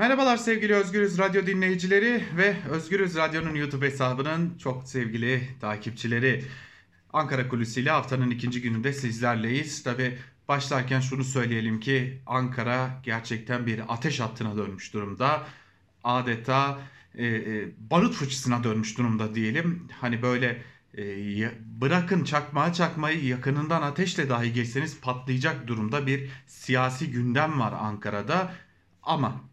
Merhabalar sevgili Özgürüz Radyo dinleyicileri ve Özgürüz Radyo'nun YouTube hesabının çok sevgili takipçileri. Ankara Kulisi ile haftanın ikinci gününde sizlerleyiz. Tabi başlarken şunu söyleyelim ki Ankara gerçekten bir ateş hattına dönmüş durumda. Adeta e, e, barut fıçısına dönmüş durumda diyelim. Hani böyle e, bırakın çakmağı çakmayı yakınından ateşle dahi geçseniz patlayacak durumda bir siyasi gündem var Ankara'da. Ama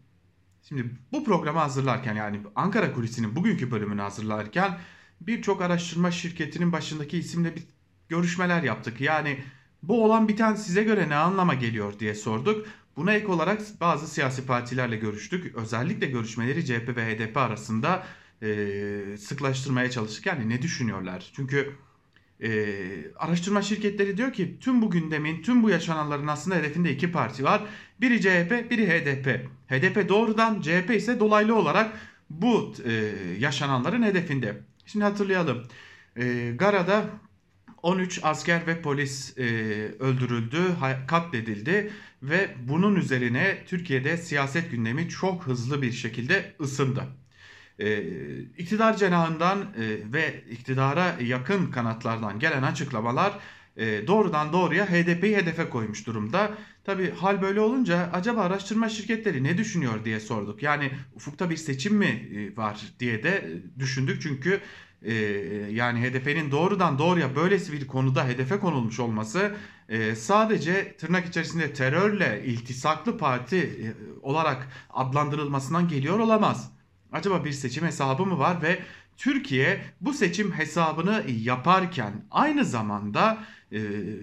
Şimdi bu programı hazırlarken yani Ankara Kulisi'nin bugünkü bölümünü hazırlarken birçok araştırma şirketinin başındaki isimle bir görüşmeler yaptık. Yani bu olan biten size göre ne anlama geliyor diye sorduk. Buna ek olarak bazı siyasi partilerle görüştük. Özellikle görüşmeleri CHP ve HDP arasında e, sıklaştırmaya çalıştık. Yani ne düşünüyorlar? Çünkü e, araştırma şirketleri diyor ki tüm bu gündemin, tüm bu yaşananların aslında hedefinde iki parti var. Biri CHP, biri HDP. HDP doğrudan, CHP ise dolaylı olarak bu e, yaşananların hedefinde. Şimdi hatırlayalım. E, Gara'da 13 asker ve polis e, öldürüldü, katledildi ve bunun üzerine Türkiye'de siyaset gündemi çok hızlı bir şekilde ısındı. E, iktidar cenahından e, ve iktidara yakın kanatlardan gelen açıklamalar e, doğrudan doğruya HDP'yi hedefe koymuş durumda. Tabi hal böyle olunca acaba araştırma şirketleri ne düşünüyor diye sorduk. Yani ufukta bir seçim mi e, var diye de düşündük. Çünkü e, yani HDP'nin doğrudan doğruya böylesi bir konuda hedefe konulmuş olması e, sadece tırnak içerisinde terörle iltisaklı parti e, olarak adlandırılmasından geliyor olamaz. Acaba bir seçim hesabı mı var ve Türkiye bu seçim hesabını yaparken aynı zamanda e,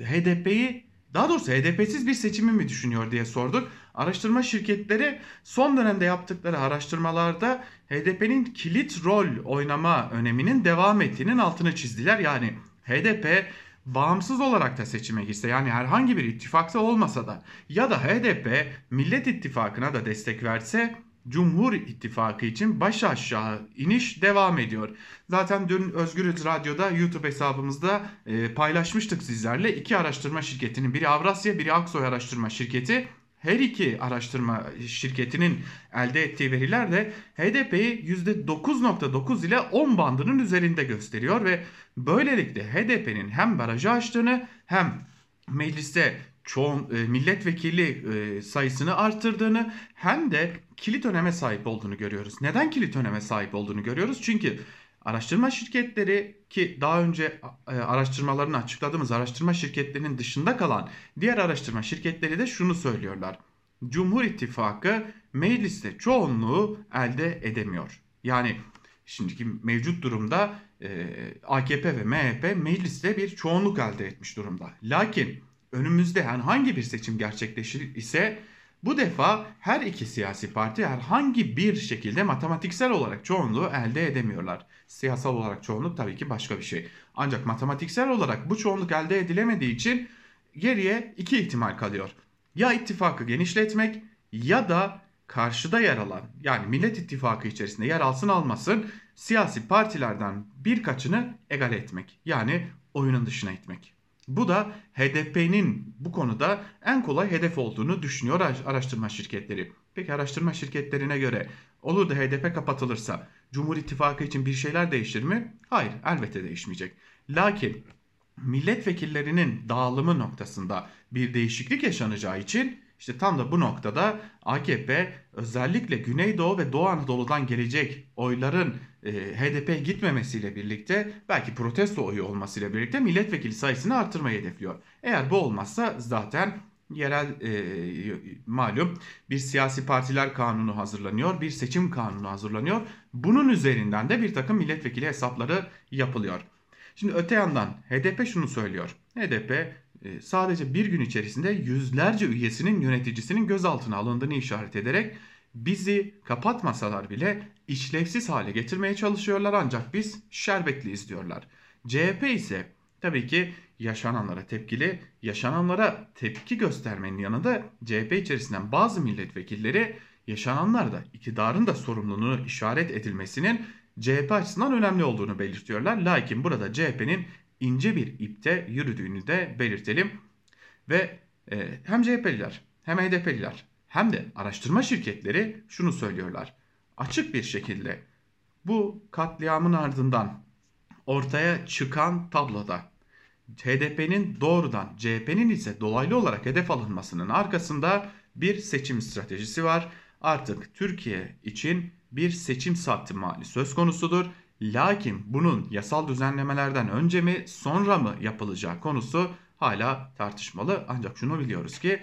HDP'yi daha doğrusu HDP'siz bir seçimi mi düşünüyor diye sorduk. Araştırma şirketleri son dönemde yaptıkları araştırmalarda HDP'nin kilit rol oynama öneminin devam ettiğinin altını çizdiler. Yani HDP bağımsız olarak da seçime girse yani herhangi bir ittifakta olmasa da ya da HDP Millet İttifakı'na da destek verse Cumhur İttifakı için baş aşağı iniş devam ediyor. Zaten dün Özgürüz Radyo'da YouTube hesabımızda e, paylaşmıştık sizlerle. iki araştırma şirketinin biri Avrasya biri Aksoy Araştırma Şirketi. Her iki araştırma şirketinin elde ettiği veriler de HDP'yi %9.9 ile 10 bandının üzerinde gösteriyor ve böylelikle HDP'nin hem barajı açtığını hem mecliste çoğun e, milletvekili e, sayısını arttırdığını hem de kilit öneme sahip olduğunu görüyoruz. Neden kilit öneme sahip olduğunu görüyoruz? Çünkü araştırma şirketleri ki daha önce e, araştırmalarını açıkladığımız araştırma şirketlerinin dışında kalan diğer araştırma şirketleri de şunu söylüyorlar. Cumhur İttifakı mecliste çoğunluğu elde edemiyor. Yani şimdiki mevcut durumda AKP ve MHP mecliste bir çoğunluk elde etmiş durumda. Lakin önümüzde herhangi bir seçim gerçekleşir ise bu defa her iki siyasi parti herhangi bir şekilde matematiksel olarak çoğunluğu elde edemiyorlar. Siyasal olarak çoğunluk tabii ki başka bir şey. Ancak matematiksel olarak bu çoğunluk elde edilemediği için geriye iki ihtimal kalıyor. Ya ittifakı genişletmek ya da karşıda yer alan yani Millet İttifakı içerisinde yer alsın almasın siyasi partilerden birkaçını egal etmek. Yani oyunun dışına itmek. Bu da HDP'nin bu konuda en kolay hedef olduğunu düşünüyor araştırma şirketleri. Peki araştırma şirketlerine göre olur da HDP kapatılırsa Cumhur İttifakı için bir şeyler değişir mi? Hayır elbette değişmeyecek. Lakin milletvekillerinin dağılımı noktasında bir değişiklik yaşanacağı için işte tam da bu noktada AKP özellikle Güneydoğu ve Doğu Anadolu'dan gelecek oyların e, HDP gitmemesiyle birlikte belki protesto oyu olmasıyla birlikte milletvekili sayısını artırmayı hedefliyor. Eğer bu olmazsa zaten yerel e, malum bir siyasi partiler kanunu hazırlanıyor, bir seçim kanunu hazırlanıyor. Bunun üzerinden de bir takım milletvekili hesapları yapılıyor. Şimdi öte yandan HDP şunu söylüyor. HDP sadece bir gün içerisinde yüzlerce üyesinin yöneticisinin gözaltına alındığını işaret ederek bizi kapatmasalar bile işlevsiz hale getirmeye çalışıyorlar ancak biz şerbetliyiz diyorlar. CHP ise tabii ki yaşananlara tepkili, yaşananlara tepki göstermenin yanında CHP içerisinden bazı milletvekilleri yaşananlarda iktidarın da sorumluluğunu işaret edilmesinin CHP açısından önemli olduğunu belirtiyorlar. Lakin burada CHP'nin ince bir ipte yürüdüğünü de belirtelim. Ve e, hem CHP'liler hem HDP'liler hem de araştırma şirketleri şunu söylüyorlar. Açık bir şekilde bu katliamın ardından ortaya çıkan tabloda HDP'nin doğrudan CHP'nin ise dolaylı olarak hedef alınmasının arkasında bir seçim stratejisi var. Artık Türkiye için bir seçim saati mali söz konusudur. Lakin bunun yasal düzenlemelerden önce mi sonra mı yapılacağı konusu hala tartışmalı. Ancak şunu biliyoruz ki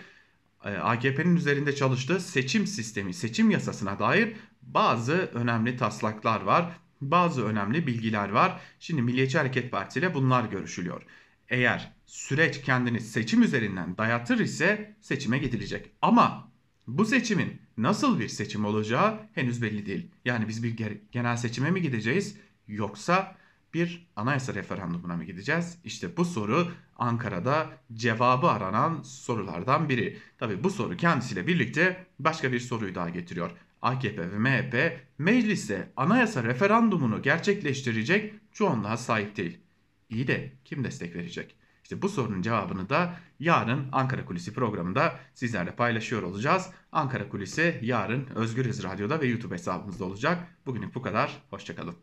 e, AKP'nin üzerinde çalıştığı seçim sistemi, seçim yasasına dair bazı önemli taslaklar var. Bazı önemli bilgiler var. Şimdi Milliyetçi Hareket Partisi ile bunlar görüşülüyor. Eğer süreç kendini seçim üzerinden dayatır ise seçime gidilecek. Ama bu seçimin nasıl bir seçim olacağı henüz belli değil. Yani biz bir genel seçime mi gideceğiz yoksa bir anayasa referandumuna mı gideceğiz? İşte bu soru Ankara'da cevabı aranan sorulardan biri. Tabi bu soru kendisiyle birlikte başka bir soruyu daha getiriyor. AKP ve MHP mecliste anayasa referandumunu gerçekleştirecek çoğunluğa sahip değil. İyi de kim destek verecek? İşte bu sorunun cevabını da yarın Ankara Kulisi programında sizlerle paylaşıyor olacağız. Ankara Kulisi yarın Özgür Hız Radyo'da ve YouTube hesabımızda olacak. Bugünlük bu kadar. Hoşçakalın.